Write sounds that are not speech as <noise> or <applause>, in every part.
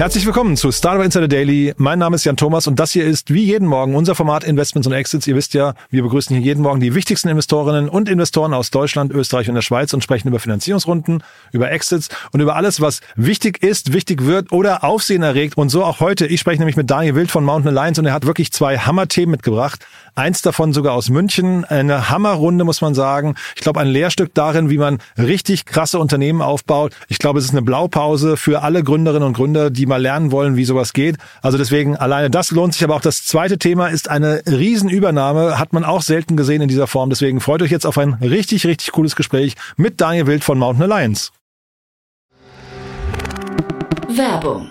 Herzlich willkommen zu Startup Insider Daily. Mein Name ist Jan Thomas und das hier ist wie jeden Morgen unser Format Investments und Exits. Ihr wisst ja, wir begrüßen hier jeden Morgen die wichtigsten Investorinnen und Investoren aus Deutschland, Österreich und der Schweiz und sprechen über Finanzierungsrunden, über Exits und über alles, was wichtig ist, wichtig wird oder Aufsehen erregt. Und so auch heute. Ich spreche nämlich mit Daniel Wild von Mountain Alliance und er hat wirklich zwei Hammer-Themen mitgebracht. Eins davon sogar aus München. Eine Hammerrunde, muss man sagen. Ich glaube, ein Lehrstück darin, wie man richtig krasse Unternehmen aufbaut. Ich glaube, es ist eine Blaupause für alle Gründerinnen und Gründer, die mal lernen wollen, wie sowas geht. Also deswegen alleine das lohnt sich. Aber auch das zweite Thema ist eine Riesenübernahme. Hat man auch selten gesehen in dieser Form. Deswegen freut euch jetzt auf ein richtig, richtig cooles Gespräch mit Daniel Wild von Mountain Alliance. Werbung.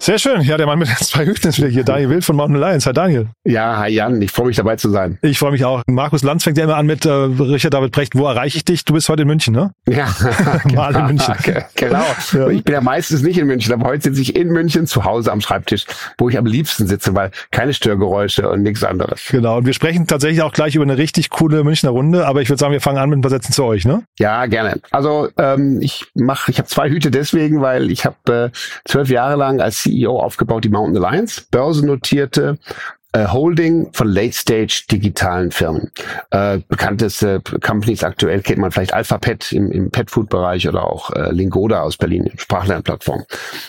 Sehr schön. Ja, der Mann mit den zwei Hüften ist wieder hier. Daniel Wild von Mountain Alliance. Hi Daniel. Ja, hi Jan. Ich freue mich dabei zu sein. Ich freue mich auch. Markus Lanz fängt ja immer an mit äh, Richard David Brecht. Wo erreiche ich dich? Du bist heute in München, ne? Ja, <laughs> <laughs> Mal in München. genau. Ja. Ich bin ja meistens nicht in München, aber heute sitze ich in München zu Hause am Schreibtisch, wo ich am liebsten sitze, weil keine Störgeräusche und nichts anderes. Genau. Und wir sprechen tatsächlich auch gleich über eine richtig coole Münchner Runde. Aber ich würde sagen, wir fangen an mit ein paar Sätzen zu euch, ne? Ja, gerne. Also ähm, ich mache, ich habe zwei Hüte deswegen, weil ich habe äh, zwölf Jahre lang als CEO aufgebaut die Mountain Alliance, börsennotierte Holding von Late-Stage digitalen Firmen. Äh, bekannteste Companies aktuell kennt man vielleicht Alphapet im, im Pet-Food-Bereich oder auch äh, Lingoda aus Berlin, Sprachlernplattform.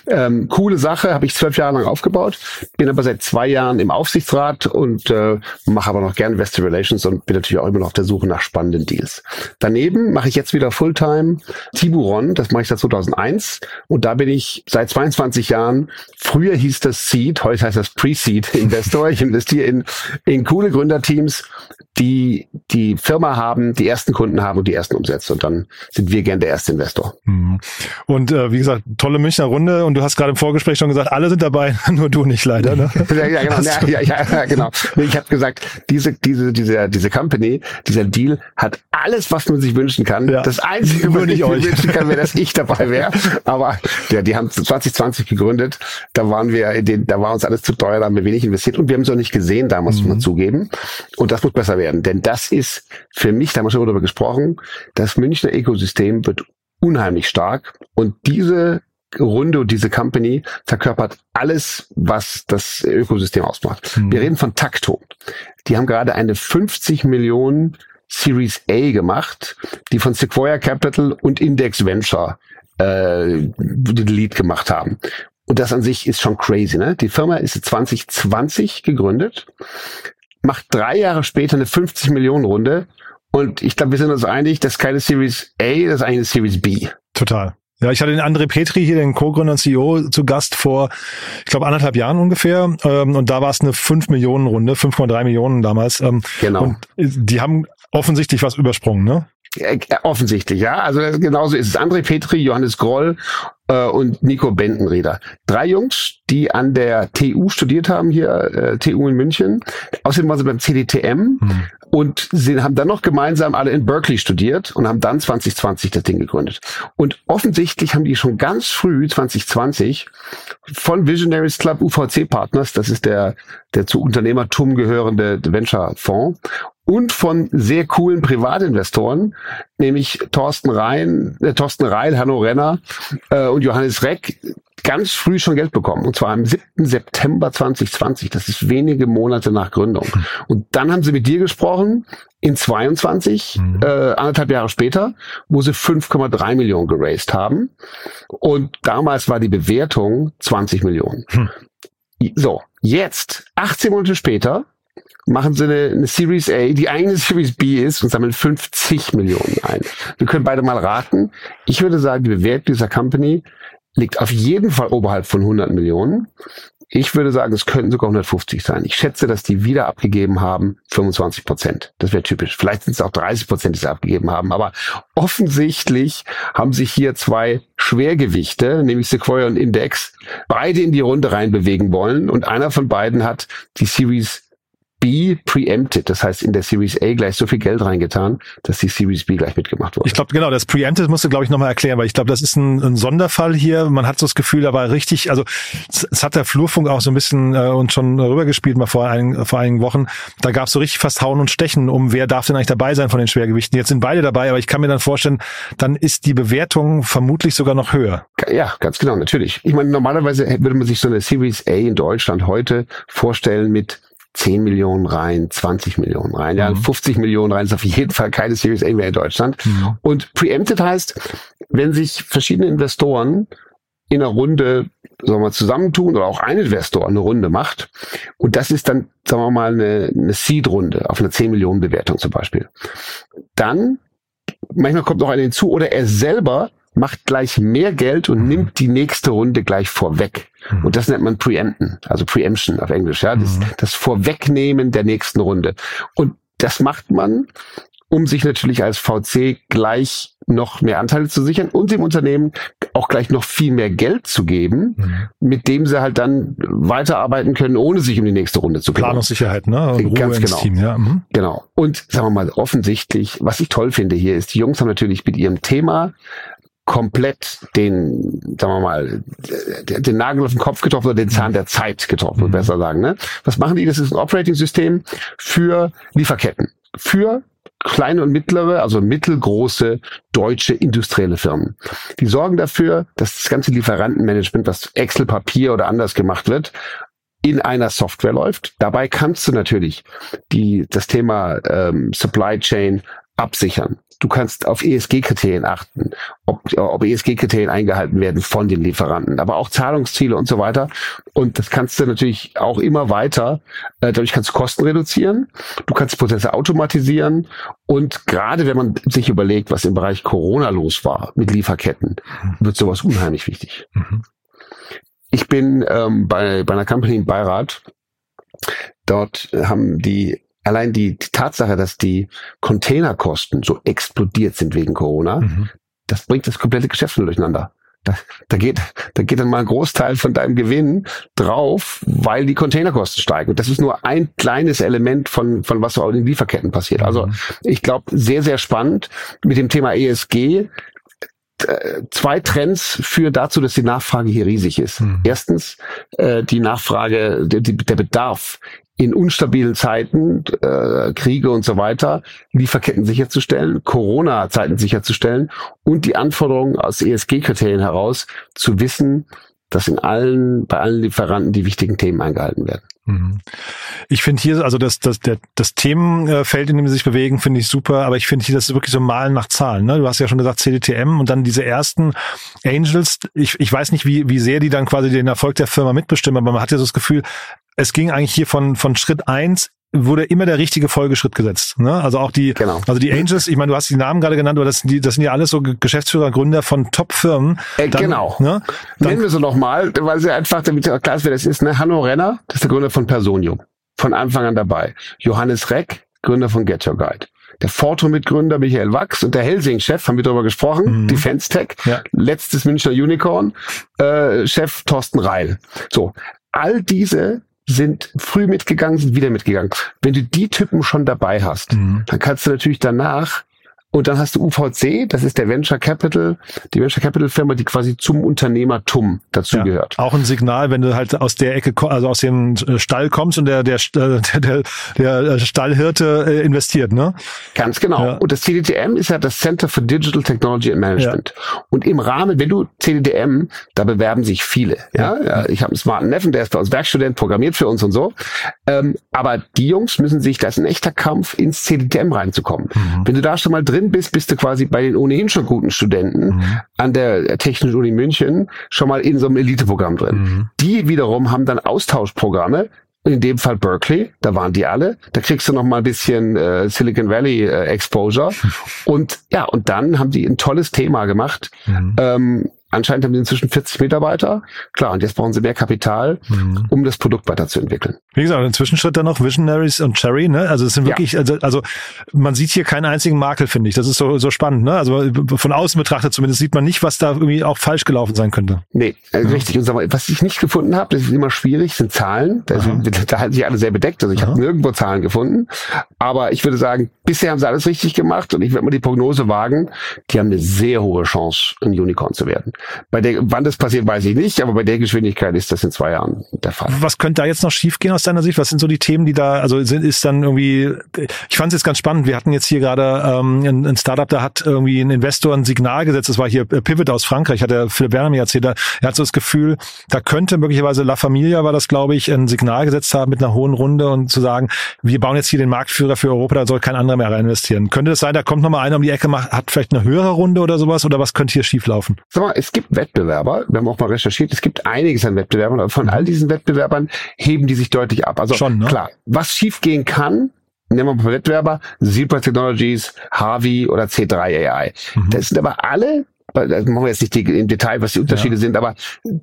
Ähm, coole Sache, habe ich zwölf Jahre lang aufgebaut, bin aber seit zwei Jahren im Aufsichtsrat und äh, mache aber noch gerne Investor Relations und bin natürlich auch immer noch auf der Suche nach spannenden Deals. Daneben mache ich jetzt wieder Fulltime Tiburon, das mache ich seit 2001 und da bin ich seit 22 Jahren, früher hieß das Seed, heute heißt das Pre-Seed Investor. Ich <laughs> investiere in, in coole Gründerteams, die die Firma haben, die ersten Kunden haben und die ersten Umsätze. Und dann sind wir gern der erste Investor. Mhm. Und äh, wie gesagt, tolle Münchner Runde. Und du hast gerade im Vorgespräch schon gesagt, alle sind dabei, <laughs> nur du nicht leider. Ne? <laughs> ja, ja, genau. Ja, ja, ja, genau. Ich habe gesagt, diese, diese, diese, diese Company, dieser Deal hat alles, was man sich wünschen kann. Ja. Das Einzige, was ich mir wünschen kann, wäre, dass ich dabei wäre. <laughs> Aber ja, die haben 2020 gegründet. Da waren wir, in den, da war uns alles zu teuer, da haben wir wenig investiert und wir haben es auch nicht gesehen, da muss man zugeben. Und das muss besser werden. Denn das ist für mich, da haben wir schon darüber gesprochen, das Münchner Ökosystem wird unheimlich stark. Und diese Runde und diese Company verkörpert alles, was das Ökosystem ausmacht. Mhm. Wir reden von Takto. Die haben gerade eine 50 Millionen Series A gemacht, die von Sequoia Capital und Index Venture äh, den Lead gemacht haben. Und das an sich ist schon crazy. Ne? Die Firma ist 2020 gegründet, macht drei Jahre später eine 50 Millionen Runde. Und ich glaube, wir sind uns einig, das ist keine Series A, das ist eigentlich eine Series B. Total. Ja, ich hatte den André Petri hier, den Co-Gründer und CEO, zu Gast vor, ich glaube, anderthalb Jahren ungefähr. Ähm, und da war es eine 5 Millionen Runde, 5,3 Millionen damals. Ähm, Genau. Und die haben offensichtlich was übersprungen, ne? Äh, offensichtlich, ja. Also genauso ist es. André Petri, Johannes Groll äh, und Nico Bentenreder. Drei Jungs, die an der TU studiert haben, hier äh, TU in München. Außerdem waren sie beim CDTM Hm. und sie haben dann noch gemeinsam alle in Berkeley studiert und haben dann 2020 das Ding gegründet. Und offensichtlich haben die schon ganz früh, 2020, von Visionaries Club UVC Partners, das ist der, der zu Unternehmertum gehörende Venture-Fonds, und von sehr coolen Privatinvestoren, nämlich Thorsten Rhein, äh, Thorsten Reil, Hanno Renner äh, und Johannes Reck, ganz früh schon Geld bekommen. Und zwar am 7. September 2020. Das ist wenige Monate nach Gründung. Und dann haben sie mit dir gesprochen in 22, mhm. äh, anderthalb Jahre später, wo sie 5,3 Millionen geraced haben. Und damals war die Bewertung 20 Millionen. Hm. So, jetzt, 18 Monate später, machen sie eine, eine Series A, die eigene Series B ist und sammeln 50 Millionen ein. Wir können beide mal raten. Ich würde sagen, die Bewertung dieser Company liegt auf jeden Fall oberhalb von 100 Millionen. Ich würde sagen, es könnten sogar 150 sein. Ich schätze, dass die wieder abgegeben haben 25 Prozent. Das wäre typisch. Vielleicht sind es auch 30 Prozent, die sie abgegeben haben. Aber offensichtlich haben sich hier zwei Schwergewichte, nämlich Sequoia und Index, beide in die Runde reinbewegen wollen. Und einer von beiden hat die Series B preempted. Das heißt, in der Series A gleich so viel Geld reingetan, dass die Series B gleich mitgemacht wurde. Ich glaube, genau, das preempted musst du, glaube ich, nochmal erklären, weil ich glaube, das ist ein, ein, Sonderfall hier. Man hat so das Gefühl, da war richtig, also es, hat der Flurfunk auch so ein bisschen äh, uns schon rübergespielt, mal vor, ein, vor einigen Wochen. Da gab es so richtig fast Hauen und Stechen, um wer darf denn eigentlich dabei sein von den Schwergewichten. Jetzt sind beide dabei, aber ich kann mir dann vorstellen, dann ist die Bewertung vermutlich sogar noch höher. Ja, ganz genau, natürlich. Ich meine, normalerweise würde man sich so eine Series A in Deutschland heute vorstellen mit 10 Millionen rein, 20 Millionen rein, ja, mhm. 50 Millionen rein ist auf jeden Fall keine Series A mehr in Deutschland. Mhm. Und preempted heißt, wenn sich verschiedene Investoren in einer Runde, sagen wir mal, zusammentun oder auch ein Investor eine Runde macht. Und das ist dann, sagen wir mal, eine, eine Seed-Runde auf eine 10 Millionen Bewertung zum Beispiel. Dann, manchmal kommt noch einer hinzu oder er selber macht gleich mehr Geld und mhm. nimmt die nächste Runde gleich vorweg. Mhm. Und das nennt man Preempten, also Preemption auf Englisch, ja, das, mhm. das Vorwegnehmen der nächsten Runde. Und das macht man, um sich natürlich als VC gleich noch mehr Anteile zu sichern und dem Unternehmen auch gleich noch viel mehr Geld zu geben, mhm. mit dem sie halt dann weiterarbeiten können, ohne sich um die nächste Runde zu kümmern. Planungssicherheit, ne? Und Ruhe Ganz genau. Team, ja. Mhm. Genau. Und sagen wir mal, offensichtlich, was ich toll finde hier, ist, die Jungs haben natürlich mit ihrem Thema komplett den, sagen wir mal, den Nagel auf den Kopf getroffen oder den Zahn der Zeit getroffen, mhm. besser sagen. Ne? Was machen die? Das ist ein Operating-System für Lieferketten, für kleine und mittlere, also mittelgroße deutsche industrielle Firmen. Die sorgen dafür, dass das ganze Lieferantenmanagement, was Excel, Papier oder anders gemacht wird, in einer Software läuft. Dabei kannst du natürlich die, das Thema ähm, Supply Chain absichern. Du kannst auf ESG-Kriterien achten, ob, ob ESG-Kriterien eingehalten werden von den Lieferanten, aber auch Zahlungsziele und so weiter. Und das kannst du natürlich auch immer weiter, äh, dadurch kannst du Kosten reduzieren, du kannst Prozesse automatisieren und gerade wenn man sich überlegt, was im Bereich Corona los war mit Lieferketten, wird sowas unheimlich wichtig. Mhm. Ich bin ähm, bei, bei einer Company im Beirat. Dort haben die allein die, die Tatsache, dass die Containerkosten so explodiert sind wegen Corona, mhm. das bringt das komplette Geschäft durcheinander. Da, da, geht, da geht dann mal ein Großteil von deinem Gewinn drauf, weil die Containerkosten steigen. Das ist nur ein kleines Element von, von was so in den Lieferketten passiert. Also mhm. ich glaube, sehr, sehr spannend mit dem Thema ESG zwei Trends führen dazu, dass die Nachfrage hier riesig ist. Mhm. Erstens äh, die Nachfrage, der, der Bedarf in unstabilen Zeiten, äh, Kriege und so weiter, Lieferketten sicherzustellen, Corona-Zeiten sicherzustellen und die Anforderungen aus ESG-Kriterien heraus zu wissen, dass in allen, bei allen Lieferanten die wichtigen Themen eingehalten werden. Mhm. Ich finde hier, also das, das, der, das Themenfeld, in dem sie sich bewegen, finde ich super, aber ich finde hier, das ist wirklich so Malen nach Zahlen. Ne? Du hast ja schon gesagt, CDTM und dann diese ersten Angels. Ich, ich weiß nicht, wie, wie sehr die dann quasi den Erfolg der Firma mitbestimmen, aber man hat ja so das Gefühl, es ging eigentlich hier von, von Schritt eins wurde immer der richtige Folgeschritt gesetzt. Ne? Also auch die, genau. also die Angels, ich meine, du hast die Namen gerade genannt, aber das sind, die, das sind ja alles so Geschäftsführer, Gründer von Top-Firmen. Äh, genau. Ne? Dann, Nennen wir sie nochmal, weil sie einfach, damit klar ist, wer das ist. Ne? Hanno Renner, das ist der Gründer von Personium. Von Anfang an dabei. Johannes Reck, Gründer von Get Your Guide. Der Forto-Mitgründer Michael Wachs und der Helsing-Chef, haben wir darüber gesprochen, mhm. Defense Tech, ja. letztes Münchner Unicorn, äh, Chef Thorsten Reil. So, all diese sind früh mitgegangen, sind wieder mitgegangen. Wenn du die Typen schon dabei hast, mhm. dann kannst du natürlich danach Und dann hast du UVC, das ist der Venture Capital, die Venture Capital Firma, die quasi zum Unternehmertum dazugehört. Ja, auch ein Signal, wenn du halt aus der Ecke, also aus dem Stall kommst und der, der, <laughs> der, der, der Stallhirte äh, investiert, ne? Ganz genau. Ja. Und das CDTM ist ja das Center for Digital Technology and Management. Ja. Und im Rahmen, wenn du CDTM, da bewerben sich viele. Ja, ja. ich habe einen smarten Neffen, der ist bei uns Werkstudent, programmiert für uns und so. Ähm, aber die Jungs müssen sich, das ist ein echter Kampf, ins CDTM reinzukommen. Mhm. Wenn du da schon mal drin drin bist, bist du quasi bei den ohnehin schon guten Studenten mhm. an der Technischen Uni München schon mal in so einem Eliteprogramm drin. Mhm. Die wiederum haben dann Austauschprogramme, in dem Fall Berkeley, da waren die alle. Da kriegst du noch mal ein bisschen äh, Silicon Valley äh, Exposure. <laughs> und ja, und dann haben die ein tolles Thema gemacht. Mhm. Ähm, Anscheinend haben sie inzwischen 40 Mitarbeiter. Klar, und jetzt brauchen sie mehr Kapital, mhm. um das Produkt weiterzuentwickeln. Wie gesagt, ein Zwischenschritt dann noch Visionaries und Cherry, ne? Also es sind wirklich, ja. also, also man sieht hier keinen einzigen Makel, finde ich. Das ist so, so spannend, ne? Also von außen betrachtet zumindest sieht man nicht, was da irgendwie auch falsch gelaufen sein könnte. Nee, äh, ja. richtig. Und sag mal, was ich nicht gefunden habe, das ist immer schwierig, sind Zahlen. Da, sind, <laughs> da halten sich alle sehr bedeckt. Also ich habe nirgendwo Zahlen gefunden. Aber ich würde sagen, bisher haben sie alles richtig gemacht und ich würde mal die Prognose wagen, die haben eine sehr hohe Chance, ein Unicorn zu werden. Bei der, wann das passiert, weiß ich nicht, aber bei der Geschwindigkeit ist das in zwei Jahren der Fall. Was könnte da jetzt noch schiefgehen aus deiner Sicht? Was sind so die Themen, die da, also sind, ist dann irgendwie, ich fand es jetzt ganz spannend. Wir hatten jetzt hier gerade ähm, ein, ein Startup, da hat irgendwie ein Investor ein Signal gesetzt. Das war hier Pivot aus Frankreich, hat der Philipp Werner mir erzählt. Er hat so das Gefühl, da könnte möglicherweise La Familia war das, glaube ich, ein Signal gesetzt haben mit einer hohen Runde und zu sagen, wir bauen jetzt hier den Marktführer für Europa, da soll kein anderer mehr rein investieren. Könnte es sein, da kommt nochmal einer um die Ecke, macht, hat vielleicht eine höhere Runde oder sowas oder was könnte hier schieflaufen? Sag mal, es gibt Wettbewerber, wir haben auch mal recherchiert, es gibt einiges an Wettbewerbern, aber von all diesen Wettbewerbern heben die sich deutlich ab. Also Schon, ne? klar, was schiefgehen kann, nehmen wir mal Wettbewerber, Zebra Technologies, Harvey oder C3 AI. Mhm. Das sind aber alle das machen wir jetzt nicht im Detail, was die Unterschiede ja. sind, aber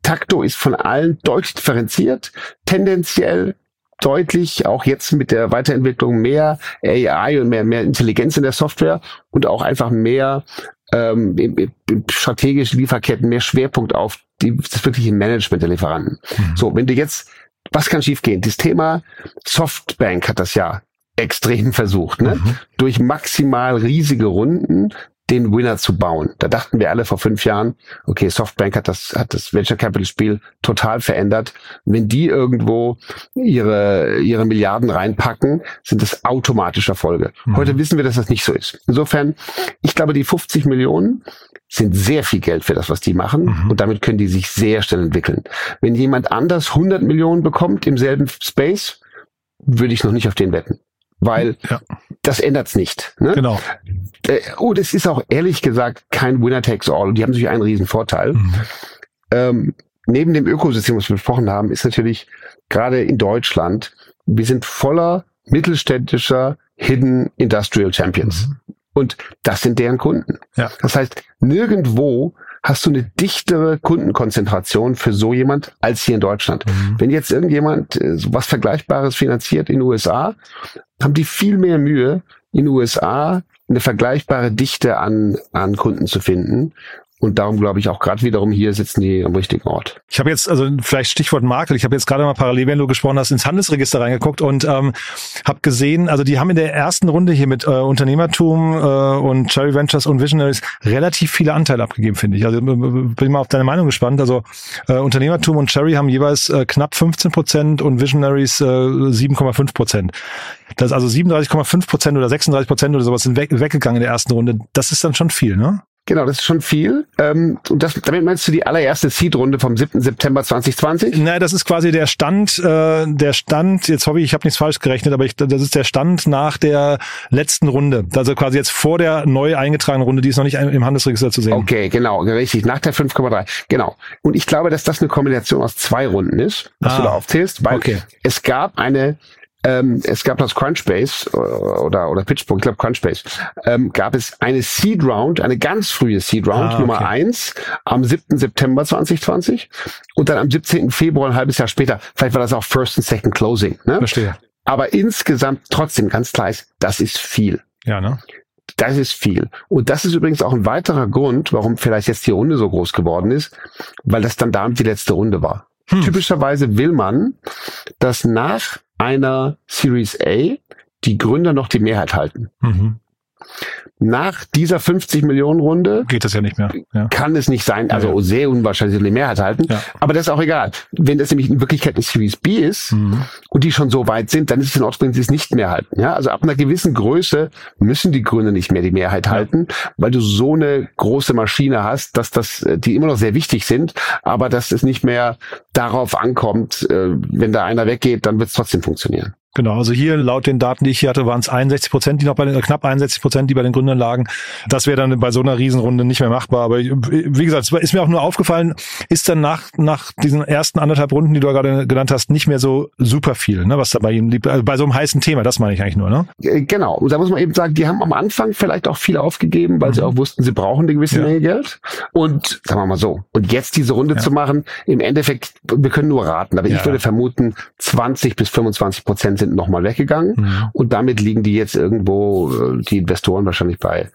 Takto ist von allen deutlich differenziert, tendenziell deutlich auch jetzt mit der Weiterentwicklung mehr AI und mehr, mehr Intelligenz in der Software und auch einfach mehr ähm, strategischen Lieferketten, mehr Schwerpunkt auf die, das wirkliche Management der Lieferanten. Mhm. So, wenn du jetzt, was kann schiefgehen? Das Thema Softbank hat das ja extrem versucht, ne? Mhm. Durch maximal riesige Runden den Winner zu bauen. Da dachten wir alle vor fünf Jahren, okay, Softbank hat das, hat das Venture Capital Spiel total verändert. Wenn die irgendwo ihre, ihre Milliarden reinpacken, sind das automatisch Erfolge. Mhm. Heute wissen wir, dass das nicht so ist. Insofern, ich glaube, die 50 Millionen sind sehr viel Geld für das, was die machen. Mhm. Und damit können die sich sehr schnell entwickeln. Wenn jemand anders 100 Millionen bekommt im selben Space, würde ich noch nicht auf den wetten weil ja. Das ändert's nicht. Ne? Genau. Äh, und es ist auch ehrlich gesagt kein Winner takes all. Die haben natürlich einen riesen Vorteil. Mhm. Ähm, neben dem Ökosystem, was wir besprochen haben, ist natürlich gerade in Deutschland, wir sind voller mittelständischer Hidden Industrial Champions. Mhm. Und das sind deren Kunden. Ja. Das heißt, nirgendwo hast du eine dichtere Kundenkonzentration für so jemand als hier in Deutschland. Mhm. Wenn jetzt irgendjemand äh, was Vergleichbares finanziert in den USA, haben die viel mehr Mühe, in den USA eine vergleichbare Dichte an, an Kunden zu finden. Und darum glaube ich auch gerade wiederum hier sitzen die am richtigen Ort. Ich habe jetzt, also vielleicht Stichwort Makel, ich habe jetzt gerade mal parallel, wenn du gesprochen hast, ins Handelsregister reingeguckt und ähm, habe gesehen, also die haben in der ersten Runde hier mit äh, Unternehmertum äh, und Cherry Ventures und Visionaries relativ viele Anteile abgegeben, finde ich. Also bin mal auf deine Meinung gespannt. Also äh, Unternehmertum und Cherry haben jeweils äh, knapp 15 Prozent und Visionaries äh, 7,5 Prozent. Das also 37,5 Prozent oder 36 Prozent oder sowas sind weg, weggegangen in der ersten Runde. Das ist dann schon viel, ne? Genau, das ist schon viel. Ähm, und das, damit meinst du die allererste Seed-Runde vom 7. September 2020? Nein, das ist quasi der Stand, äh, der Stand, jetzt hoffe ich, ich habe nichts falsch gerechnet, aber ich, das ist der Stand nach der letzten Runde. Also quasi jetzt vor der neu eingetragenen Runde, die ist noch nicht im Handelsregister zu sehen. Okay, genau, richtig, nach der 5,3. Genau. Und ich glaube, dass das eine Kombination aus zwei Runden ist, was ah, du da aufzählst, weil okay. es gab eine ähm, es gab das Crunchbase äh, oder, oder Pitchbook, ich glaube Crunchbase, ähm, gab es eine Seed Round, eine ganz frühe Seed Round, ah, okay. Nummer eins am 7. September 2020 und dann am 17. Februar, ein halbes Jahr später. Vielleicht war das auch First und Second Closing. Ne? Verstehe. Aber insgesamt trotzdem ganz klar ist, das ist viel. Ja, ne? Das ist viel. Und das ist übrigens auch ein weiterer Grund, warum vielleicht jetzt die Runde so groß geworden ist, weil das dann damit die letzte Runde war. Hm. Typischerweise will man, dass nach einer Series A die Gründer noch die Mehrheit halten. Mhm. Nach dieser 50 Millionen Runde geht das ja nicht mehr. Ja. Kann es nicht sein, also ja, sehr unwahrscheinlich die Mehrheit halten. Aber das ist auch egal. Wenn das nämlich in Wirklichkeit eine Series B ist mhm. und die schon so weit sind, dann ist es in Ordnung, wenn sie es nicht mehr halten. Ja, also ab einer gewissen Größe müssen die Grüne nicht mehr die Mehrheit halten, weil du so eine große Maschine hast, dass das, äh, die immer noch sehr wichtig sind, aber dass es nicht mehr darauf ankommt, äh, wenn da einer weggeht, dann wird es trotzdem funktionieren. Genau, also hier laut den Daten, die ich hier hatte, waren es 61 Prozent, die noch bei den, äh, knapp 61 Prozent, die bei den Gründern lagen. Das wäre dann bei so einer Riesenrunde nicht mehr machbar. Aber wie gesagt, es ist mir auch nur aufgefallen, ist dann nach, nach diesen ersten anderthalb Runden, die du gerade genannt hast, nicht mehr so super viel, ne, was da bei ihnen liegt. Also bei so einem heißen Thema, das meine ich eigentlich nur, ne? Äh, genau. Und da muss man eben sagen, die haben am Anfang vielleicht auch viel aufgegeben, weil mhm. sie auch wussten, sie brauchen eine gewisse ja. Menge Geld. Und sagen wir mal so. Und jetzt diese Runde ja. zu machen, im Endeffekt, wir können nur raten, aber ja. ich würde vermuten, 20 bis 25 Prozent sind nochmal weggegangen mhm. und damit liegen die jetzt irgendwo, äh, die Investoren wahrscheinlich bei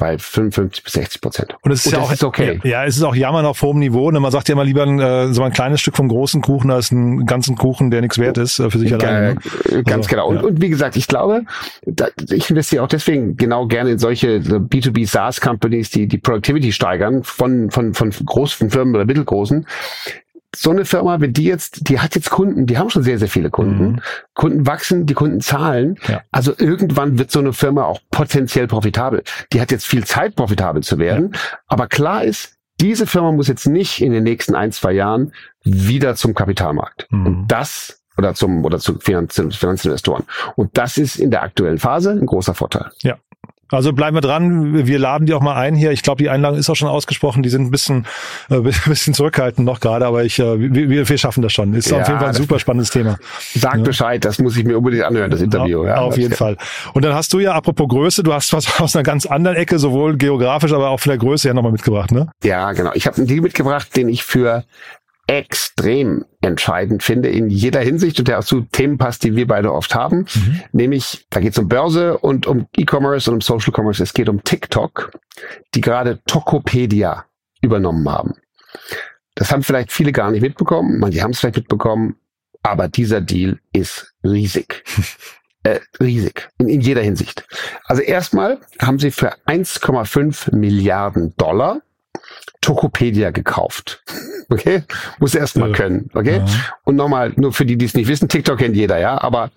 bei 55 bis 60 Prozent. Und es ist und ja auch ist okay. Ja, es ist auch Jammern auf hohem Niveau. Ne? Man sagt ja immer lieber äh, so ein kleines Stück vom großen Kuchen als einen ganzen Kuchen, der nichts wert ist äh, für sich alleine. Ne? Ganz also, genau. Und, ja. und wie gesagt, ich glaube, da, ich investiere auch deswegen genau gerne in solche B2B SaaS Companies, die die Productivity steigern von von von großen Firmen oder mittelgroßen, so eine Firma, wenn die jetzt, die hat jetzt Kunden, die haben schon sehr, sehr viele Kunden. Mhm. Kunden wachsen, die Kunden zahlen. Ja. Also irgendwann wird so eine Firma auch potenziell profitabel. Die hat jetzt viel Zeit, profitabel zu werden. Ja. Aber klar ist, diese Firma muss jetzt nicht in den nächsten ein, zwei Jahren wieder zum Kapitalmarkt. Mhm. Und das oder zum oder zu Finanz Finanzinvestoren. Und das ist in der aktuellen Phase ein großer Vorteil. Ja, also bleiben wir dran. Wir laden die auch mal ein hier. Ich glaube, die Einladung ist auch schon ausgesprochen. Die sind ein bisschen, äh, <laughs> bisschen zurückhaltend noch gerade, aber ich, äh, wir, wir schaffen das schon. Ist ja, auf jeden Fall ein super spannendes Thema. Sag ja. Bescheid, das muss ich mir unbedingt anhören, das Interview. Ja, auf jeden Fall. Und dann hast du ja, apropos Größe, du hast was <laughs> aus einer ganz anderen Ecke, sowohl geografisch, aber auch von der Größe her nochmal mitgebracht, ne? Ja, genau. Ich habe einen Deal mitgebracht, den ich für extrem entscheidend finde in jeder Hinsicht und der auch zu Themen passt, die wir beide oft haben. Mhm. Nämlich, da geht es um Börse und um E-Commerce und um Social Commerce. Es geht um TikTok, die gerade Tokopedia übernommen haben. Das haben vielleicht viele gar nicht mitbekommen, manche haben es vielleicht mitbekommen, aber dieser Deal ist riesig. <laughs> äh, riesig in, in jeder Hinsicht. Also erstmal haben sie für 1,5 Milliarden Dollar Tokopedia gekauft. <laughs> Okay? Muss erst mal können. Okay? Ja. Und nochmal, nur für die, die es nicht wissen, TikTok kennt jeder, ja, aber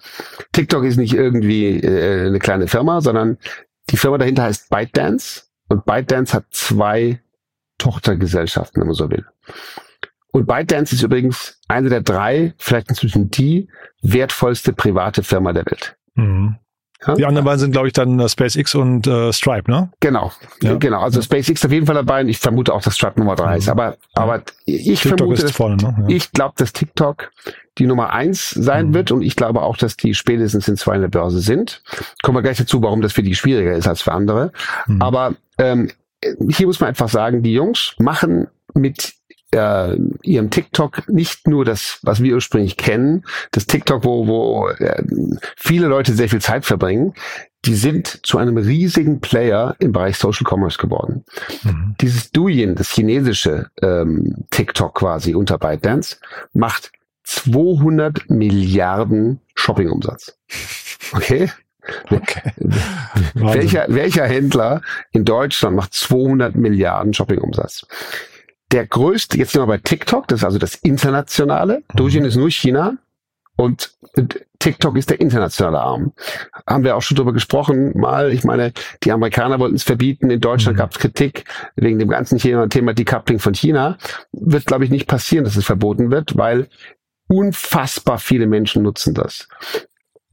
TikTok ist nicht irgendwie äh, eine kleine Firma, sondern die Firma dahinter heißt ByteDance und ByteDance hat zwei Tochtergesellschaften, wenn man so will. Und ByteDance ist übrigens eine der drei, vielleicht inzwischen die wertvollste private Firma der Welt. Mhm. Ja? Die anderen beiden sind, glaube ich, dann uh, SpaceX und uh, Stripe, ne? Genau, ja. genau. Also ja. SpaceX auf jeden Fall dabei und ich vermute auch, dass Stripe Nummer drei ist. Aber, aber ich TikTok vermute, dass, vorne, ne? ich glaube, dass TikTok die Nummer eins sein mhm. wird und ich glaube auch, dass die spätestens in zwei in der Börse sind. Kommen wir gleich dazu, warum das für die schwieriger ist als für andere. Mhm. Aber ähm, hier muss man einfach sagen, die Jungs machen mit äh, ihrem TikTok nicht nur das, was wir ursprünglich kennen, das TikTok, wo, wo äh, viele Leute sehr viel Zeit verbringen, die sind zu einem riesigen Player im Bereich Social Commerce geworden. Mhm. Dieses Douyin, das chinesische ähm, TikTok quasi unter ByteDance, macht 200 Milliarden Shoppingumsatz. Okay? <laughs> Okay. welcher, welcher Händler in Deutschland macht 200 Milliarden Shoppingumsatz? Der größte, jetzt sind wir bei TikTok, das ist also das internationale. Mhm. Douyin ist nur China und TikTok ist der internationale Arm. Haben wir auch schon drüber gesprochen, mal. Ich meine, die Amerikaner wollten es verbieten. In Deutschland mhm. gab es Kritik wegen dem ganzen Thema Decoupling von China. Wird, glaube ich, nicht passieren, dass es verboten wird, weil unfassbar viele Menschen nutzen das.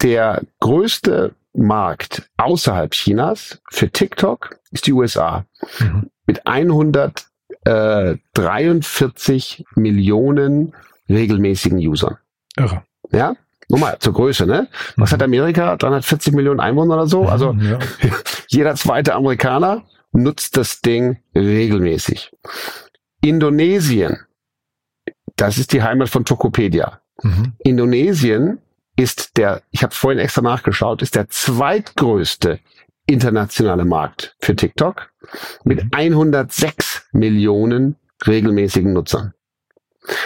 Der größte Markt außerhalb Chinas für TikTok ist die USA. Mhm. Mit 100 äh, 43 Millionen regelmäßigen Usern. Irre. Ja, Nochmal zur Größe, ne? Was mhm. hat Amerika? 340 Millionen Einwohner oder so? Also ja. <laughs> jeder zweite Amerikaner nutzt das Ding regelmäßig. Indonesien, das ist die Heimat von Tokopedia. Mhm. Indonesien ist der, ich habe vorhin extra nachgeschaut, ist der zweitgrößte internationale Markt für TikTok mit 106 mhm. Millionen regelmäßigen Nutzern.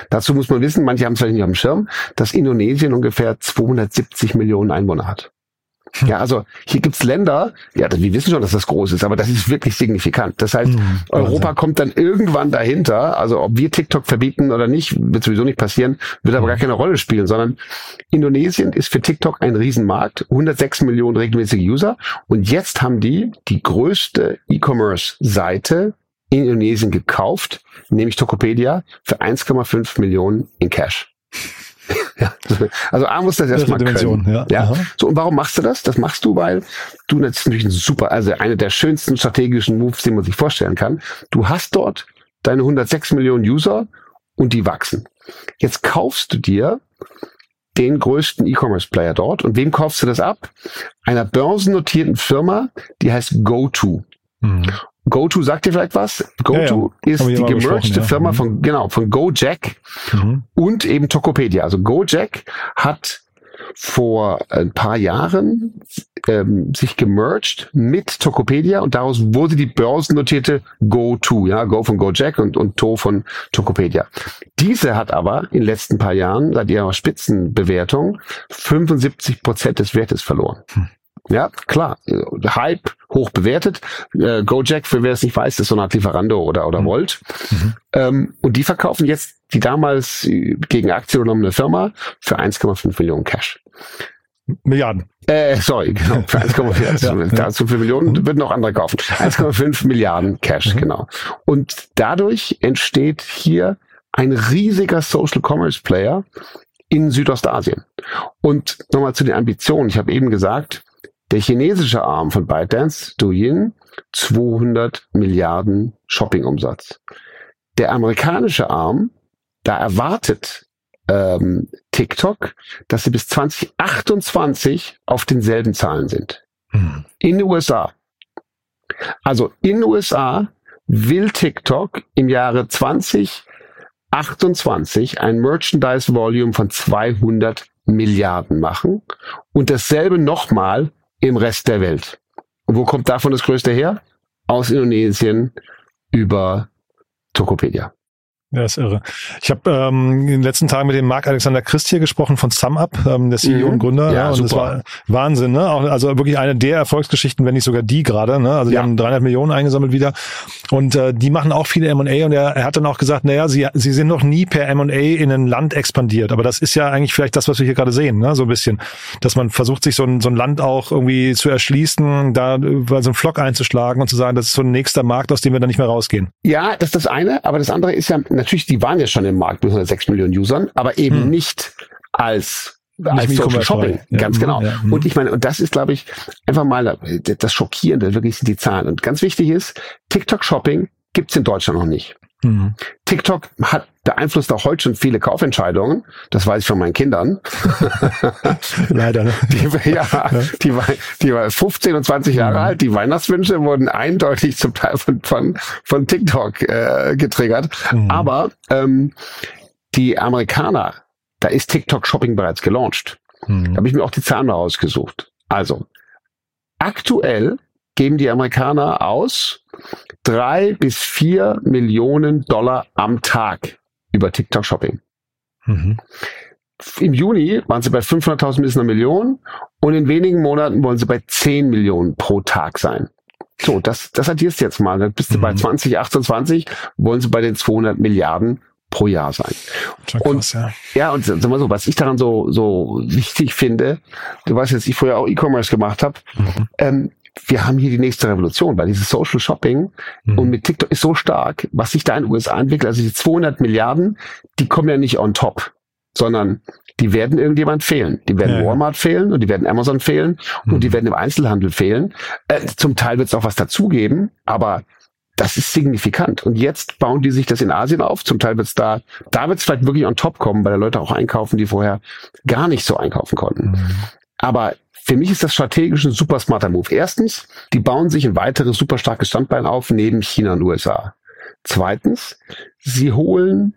Dazu muss man wissen, manche haben es vielleicht nicht auf dem Schirm, dass Indonesien ungefähr 270 Millionen Einwohner hat. <laughs> Ja, also hier gibt's Länder, ja, wir wissen schon, dass das groß ist, aber das ist wirklich signifikant. Das heißt, hm, Europa also. kommt dann irgendwann dahinter, also ob wir TikTok verbieten oder nicht, wird sowieso nicht passieren, wird aber hm. gar keine Rolle spielen, sondern Indonesien ist für TikTok ein Riesenmarkt, 106 Millionen regelmäßige User und jetzt haben die die größte E-Commerce-Seite in Indonesien gekauft, nämlich Tokopedia, für 1,5 Millionen in Cash. <laughs> ja, also A muss das erstmal können. Ja. ja. So, und warum machst du das? Das machst du, weil du das ist natürlich ein super, also eine der schönsten strategischen Moves, den man sich vorstellen kann. Du hast dort deine 106 Millionen User und die wachsen. Jetzt kaufst du dir den größten E-Commerce-Player dort. Und wem kaufst du das ab? Einer börsennotierten Firma, die heißt GoTo. Mhm. GoTo sagt dir vielleicht was? GoTo ja, ja. ist die gemergte ja. Firma mhm. von, genau, von Gojek mhm. und eben Tokopedia. Also Gojek hat vor ein paar Jahren ähm, sich gemerged mit Tokopedia und daraus wurde die börsennotierte GoTo, ja, Go von Gojek und, und To von Tokopedia. Diese hat aber in den letzten paar Jahren seit ihrer Spitzenbewertung 75 Prozent des Wertes verloren. Hm. Ja, klar. Hype hoch bewertet. Äh, Gojek, für wer es nicht weiß, ist so eine Art Lieferando oder, oder mhm. Volt. Mhm. Ähm, und die verkaufen jetzt die damals gegen Aktie genommene Firma für 1,5 Millionen Cash. Milliarden. Äh, sorry, genau, für <laughs> 1,4. ja, dazu für Millionen mhm. würden auch andere kaufen. <laughs> 1,5 Milliarden Cash, mhm. genau. Und dadurch entsteht hier ein riesiger Social Commerce Player in Südostasien. Und nochmal zu den Ambitionen. Ich habe eben gesagt, der chinesische Arm von ByteDance, Douyin, 200 Milliarden Shoppingumsatz. Der amerikanische Arm, da erwartet ähm, TikTok, dass sie bis 2028 auf denselben Zahlen sind. Hm. In den USA. Also in den USA will TikTok im Jahre 2028 ein Merchandise Volume von 200 Milliarden machen und dasselbe nochmal im Rest der Welt. Und wo kommt davon das Größte her? Aus Indonesien über Tokopedia. Ja, ist irre. Ich habe ähm, in den letzten Tagen mit dem Marc Alexander Christ hier gesprochen von SumUp, ähm, der CEO mhm. und Gründer. Ja, und super. das war Wahnsinn, ne? Auch, also wirklich eine der Erfolgsgeschichten, wenn nicht sogar die gerade. Ne? Also die ja. haben 300 Millionen eingesammelt wieder und äh, die machen auch viele M&A und er, er hat dann auch gesagt, naja, sie, sie sind noch nie per M&A in ein Land expandiert. Aber das ist ja eigentlich vielleicht das, was wir hier gerade sehen, ne? so ein bisschen, dass man versucht, sich so ein, so ein Land auch irgendwie zu erschließen, da so einen Flock einzuschlagen und zu sagen, das ist so ein nächster Markt, aus dem wir dann nicht mehr rausgehen. Ja, das ist das eine, aber das andere ist ja natürlich, die waren ja schon im Markt mit 106 Millionen Usern, aber eben hm. nicht als als Social Shopping, ja. ganz genau. Ja. Mhm. Und ich meine, und das ist, glaube ich, einfach mal das Schockierende, wirklich sind die Zahlen. Und ganz wichtig ist, TikTok Shopping gibt's in Deutschland noch nicht. Mhm. TikTok hat beeinflusst auch heute schon viele Kaufentscheidungen. Das weiß ich von meinen Kindern. <laughs> Leider. Ne? Die, ja, ja. Die, war, die war 15 und 20 Jahre mhm. alt. Die Weihnachtswünsche wurden eindeutig zum Teil von, von, von TikTok äh, getriggert. Mhm. Aber ähm, die Amerikaner, da ist TikTok Shopping bereits gelauncht. Mhm. Da habe ich mir auch die Zahlen rausgesucht. Also, aktuell geben die Amerikaner aus drei bis vier Millionen Dollar am Tag über TikTok Shopping. Mhm. Im Juni waren sie bei 500.000 bis einer Million und in wenigen Monaten wollen sie bei 10 Millionen pro Tag sein. So, das, das addierst jetzt mal. Dann bist du mhm. bei 2028, wollen sie bei den 200 Milliarden pro Jahr sein. Krass, und ja. ja, und sag mal so, was ich daran so so wichtig finde, du weißt jetzt, ich vorher auch E-Commerce gemacht habe, mhm. ähm, wir haben hier die nächste Revolution, weil dieses Social Shopping mhm. und mit TikTok ist so stark, was sich da in den USA entwickelt. Also die 200 Milliarden, die kommen ja nicht on top, sondern die werden irgendjemand fehlen. Die werden ja, Walmart fehlen und die werden Amazon fehlen mhm. und die mhm. werden im Einzelhandel fehlen. Äh, zum Teil wird es auch was dazugeben, aber das ist signifikant. Und jetzt bauen die sich das in Asien auf. Zum Teil wird es da, da wird es vielleicht wirklich on top kommen, weil da Leute auch einkaufen, die vorher gar nicht so einkaufen konnten. Mhm. Aber für mich ist das strategisch ein super smarter Move. Erstens, die bauen sich ein weiteres super starkes Standbein auf neben China und USA. Zweitens, sie holen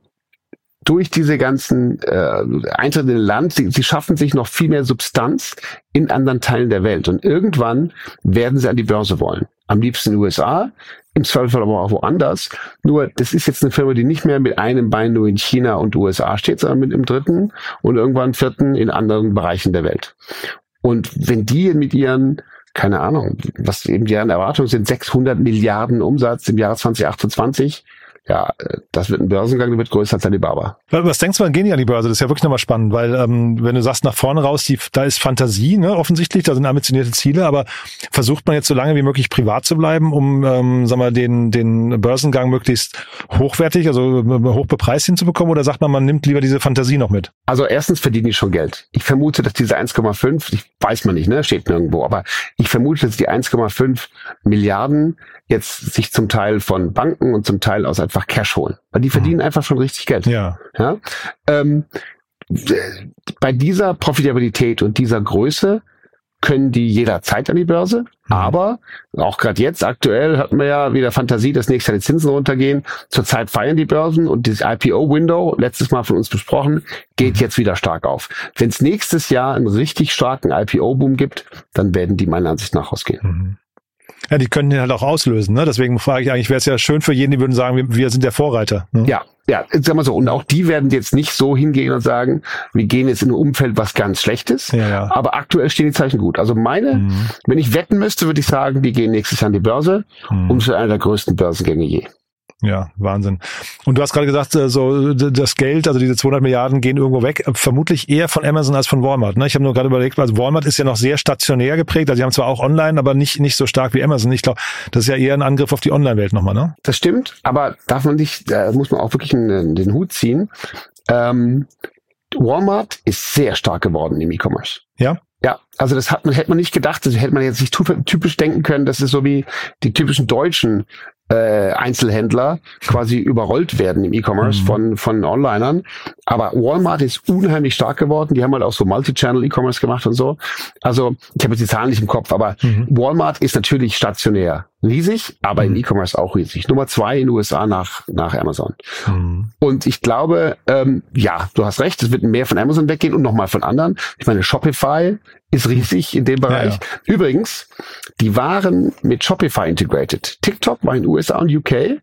durch diese ganzen äh, Eintritte in Land, sie, sie schaffen sich noch viel mehr Substanz in anderen Teilen der Welt. Und irgendwann werden sie an die Börse wollen. Am liebsten in den USA, im Zweifel aber auch woanders. Nur, das ist jetzt eine Firma, die nicht mehr mit einem Bein nur in China und USA steht, sondern mit dem dritten und irgendwann vierten in anderen Bereichen der Welt. Und wenn die mit ihren keine Ahnung, was eben deren Erwartungen sind, 600 Milliarden Umsatz im Jahr 2028 ja, das wird ein Börsengang, der wird größer als Alibaba. Was denkst du, wann gehen die an die Börse? Das ist ja wirklich nochmal spannend, weil ähm, wenn du sagst, nach vorne raus, die, da ist Fantasie, ne, offensichtlich, da sind ambitionierte Ziele, aber versucht man jetzt so lange wie möglich privat zu bleiben, um, ähm, sag mal, den, den Börsengang möglichst hochwertig, also äh, hoch bepreist hinzubekommen, oder sagt man, man nimmt lieber diese Fantasie noch mit? Also erstens verdienen die schon Geld. Ich vermute, dass diese 1,5, ich weiß man nicht, ne, steht nirgendwo, aber ich vermute, dass die 1,5 Milliarden jetzt sich zum Teil von Banken und zum Teil aus einfach Cash holen. Weil die verdienen mhm. einfach schon richtig Geld. Ja. ja? Ähm, bei dieser Profitabilität und dieser Größe können die jederzeit an die Börse. Mhm. Aber auch gerade jetzt aktuell hatten wir ja wieder Fantasie, dass nächstes Jahr die Zinsen runtergehen. Zurzeit feiern die Börsen und dieses IPO-Window, letztes Mal von uns besprochen, geht mhm. jetzt wieder stark auf. Wenn es nächstes Jahr einen richtig starken IPO-Boom gibt, dann werden die meiner Ansicht nach ausgehen. Ja, die können den halt auch auslösen. Ne? Deswegen frage ich eigentlich, wäre es ja schön für jeden, die würden sagen, wir, wir sind der Vorreiter. Ne? Ja, ja, sag mal so. Und auch die werden jetzt nicht so hingehen und sagen, wir gehen jetzt in ein Umfeld, was ganz schlecht ist. Ja, ja. Aber aktuell stehen die Zeichen gut. Also meine, mhm. wenn ich wetten müsste, würde ich sagen, die gehen nächstes Jahr an die Börse mhm. und sind einer der größten Börsengänge je. Ja, Wahnsinn. Und du hast gerade gesagt, äh, so das Geld, also diese 200 Milliarden gehen irgendwo weg, vermutlich eher von Amazon als von Walmart. Ne? Ich habe nur gerade überlegt, also Walmart ist ja noch sehr stationär geprägt, also die haben zwar auch online, aber nicht nicht so stark wie Amazon. Ich glaube, das ist ja eher ein Angriff auf die Online-Welt nochmal, ne? Das stimmt, aber darf man nicht, da muss man auch wirklich den, den Hut ziehen. Ähm, Walmart ist sehr stark geworden im E-Commerce. Ja. Ja, also das hat man, hätte man nicht gedacht, das hätte man jetzt nicht typisch denken können, das ist so wie die typischen deutschen äh, Einzelhändler quasi überrollt werden im E-Commerce mhm. von, von Onlinern. Aber Walmart ist unheimlich stark geworden. Die haben halt auch so Multi-Channel E-Commerce gemacht und so. Also ich habe jetzt die Zahlen nicht im Kopf, aber mhm. Walmart ist natürlich stationär riesig, aber mhm. im E-Commerce auch riesig. Nummer zwei in den USA nach, nach Amazon. Mhm. Und ich glaube, ähm, ja, du hast recht, es wird mehr von Amazon weggehen und nochmal von anderen. Ich meine, Shopify ist riesig in dem Bereich. Ja, ja. Übrigens, die waren mit Shopify integrated. TikTok war in USA und UK.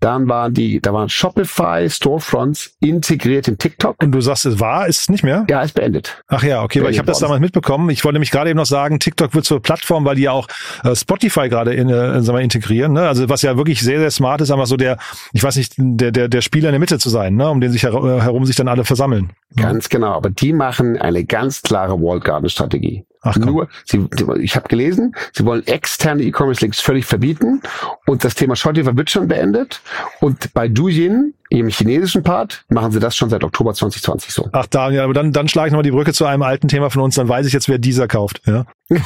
Dann waren die, da waren Shopify Storefronts integriert in TikTok. Und du sagst, es war, ist es nicht mehr? Ja, ist beendet. Ach ja, okay, beendet weil ich habe das damals mitbekommen. Ich wollte nämlich gerade eben noch sagen, TikTok wird zur Plattform, weil die ja auch äh, Spotify gerade in, äh, sagen wir, integrieren. Ne? Also was ja wirklich sehr, sehr smart ist, einfach so der, ich weiß nicht, der, der, der Spieler in der Mitte zu sein, ne? um den sich her herum sich dann alle versammeln. Ganz genau, aber die machen eine ganz klare Walled Garden Strategie. Ach, Nur, sie, ich habe gelesen, sie wollen externe E-Commerce-Links völlig verbieten und das Thema Shopify wird schon beendet und bei Douyin im chinesischen Part machen sie das schon seit Oktober 2020 so. Ach Daniel, aber dann, dann schlage ich nochmal die Brücke zu einem alten Thema von uns, dann weiß ich jetzt, wer dieser kauft. Ja, ja,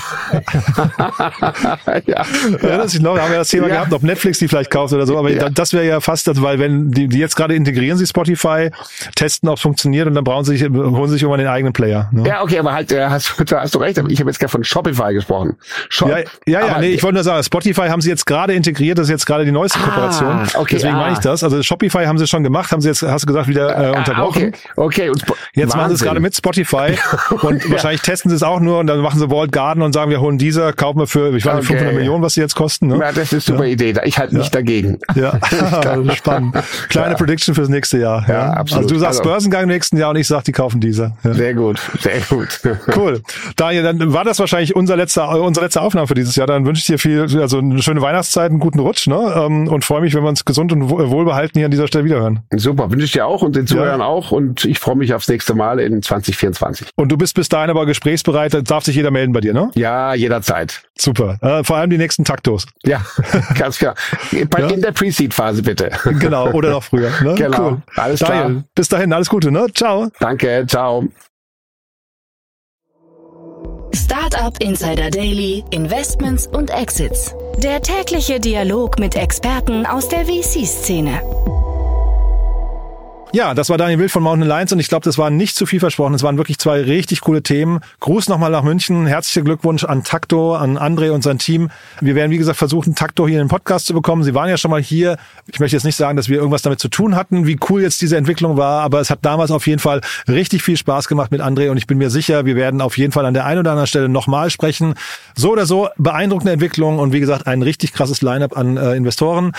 das ist noch, haben wir das Thema ja. gehabt, ob Netflix die vielleicht kauft oder so, aber ja. das wäre ja fast, also, weil wenn die, die jetzt gerade integrieren sie Spotify, testen, ob es funktioniert und dann brauchen sie sich, holen sie sich irgendwann den eigenen Player. Ne? Ja, okay, aber halt, äh, hast, <laughs> hast du recht, ich habe jetzt gerade von Shopify gesprochen. Shop, ja, ja, ja nee, ich wollte nur sagen, Spotify haben sie jetzt gerade integriert, das ist jetzt gerade die neueste ah, Kooperation. Okay, Deswegen ah. meine ich das. Also Shopify haben sie schon gemacht, haben sie jetzt, hast du gesagt, wieder äh, ah, unterbrochen. Okay, okay. Und jetzt Wahnsinn. machen sie es gerade mit Spotify <laughs> und wahrscheinlich testen sie es auch nur und dann machen sie Walled Garden und sagen, wir holen dieser, kaufen wir für, ich weiß nicht, okay. 500 Millionen, was sie jetzt kosten. Ne? Ja, das ist eine super ja. Idee. Ich halte mich dagegen. <laughs> Ja, <laughs> <laughs> spannend. Kleine Prediction fürs nächste Jahr. Ja, absolut. Also du sagst also, Börsengang im nächsten Jahr und ich sag, die kaufen dieser. Sehr gut, sehr gut. Cool. Daniel, dann war das wahrscheinlich unser letzter, unsere letzte Aufnahme für dieses Jahr. Dann wünsche ich dir viel, also eine schöne Weihnachtszeit, einen guten Rutsch, ne? Ähm, und freue mich, wenn wir uns gesund und wohlbehalten hier an dieser Stelle wiederhören. Super, wünsche ich dir auch und den Zuhörern ja. auch und ich freue mich aufs nächste Mal in 2024. Und du bist bis dahin aber gesprächsbereit, darf sich jeder melden bei dir, ne? Ja, jederzeit. Super. Äh, vor allem die nächsten Taktos. Ja, <laughs> ganz klar. Bei, ja? In der Pre-Seed-Phase bitte. Genau, oder noch früher. Ne? <laughs> Genau. Cool. Alles Daniel, klar. Bis dahin, alles Gute, ne? Ciao. Danke, ciao. Startup Insider Daily, Investments und Exits. Der tägliche Dialog mit Experten aus der VC-Szene. Ja, das war Daniel Wild von Mountain Lions und ich glaube, das war nicht zu viel versprochen. Es waren wirklich zwei richtig coole Themen. Gruß nochmal nach München. Herzlichen Glückwunsch an Takto, an André und sein Team. Wir werden, wie gesagt, versuchen, Takto hier in den Podcast zu bekommen. Sie waren ja schon mal hier. Ich möchte jetzt nicht sagen, dass wir irgendwas damit zu tun hatten, wie cool jetzt diese Entwicklung war, aber es hat damals auf jeden Fall richtig viel Spaß gemacht mit André und ich bin mir sicher, wir werden auf jeden Fall an der einen oder anderen Stelle nochmal sprechen. So oder so beeindruckende Entwicklung und wie gesagt, ein richtig krasses Line-up an äh, Investoren.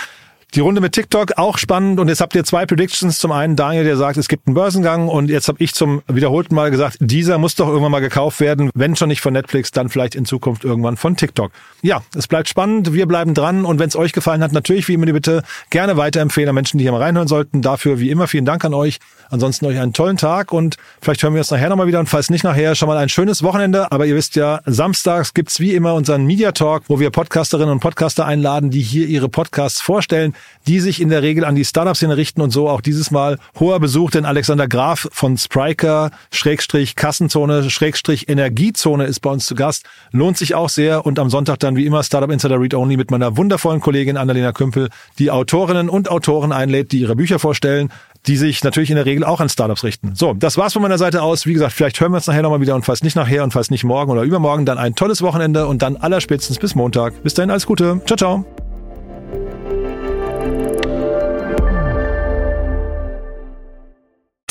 Die Runde mit TikTok auch spannend und jetzt habt ihr zwei Predictions. Zum einen Daniel, der sagt, es gibt einen Börsengang und jetzt habe ich zum wiederholten Mal gesagt, dieser muss doch irgendwann mal gekauft werden, wenn schon nicht von Netflix, dann vielleicht in Zukunft irgendwann von TikTok. Ja, es bleibt spannend, wir bleiben dran und wenn es euch gefallen hat, natürlich wie immer die Bitte gerne weiterempfehlen an Menschen, die hier mal reinhören sollten. Dafür wie immer vielen Dank an euch. Ansonsten euch einen tollen Tag und vielleicht hören wir uns nachher nochmal wieder und falls nicht nachher, schon mal ein schönes Wochenende. Aber ihr wisst ja, samstags gibt's wie immer unseren Media Talk, wo wir Podcasterinnen und Podcaster einladen, die hier ihre Podcasts vorstellen die sich in der Regel an die Startup-Szene richten und so auch dieses Mal hoher Besuch, denn Alexander Graf von Spriker, Schrägstrich Kassenzone, Schrägstrich Energiezone ist bei uns zu Gast. Lohnt sich auch sehr und am Sonntag dann wie immer Startup Insider Read Only mit meiner wundervollen Kollegin Annalena Kümpel, die Autorinnen und Autoren einlädt, die ihre Bücher vorstellen die sich natürlich in der Regel auch an Startups richten. So, das war's von meiner Seite aus. Wie gesagt, vielleicht hören wir uns nachher nochmal wieder und falls nicht nachher und falls nicht morgen oder übermorgen, dann ein tolles Wochenende und dann allerspätestens bis Montag. Bis dahin alles Gute. Ciao, ciao.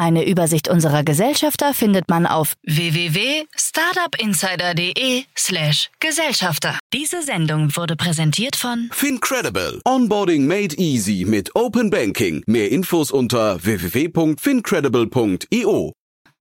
Eine Übersicht unserer Gesellschafter findet man auf www.startupinsider.de slash Gesellschafter. Diese Sendung wurde präsentiert von Fincredible. Onboarding made easy mit Open Banking. Mehr Infos unter www.fincredible.io.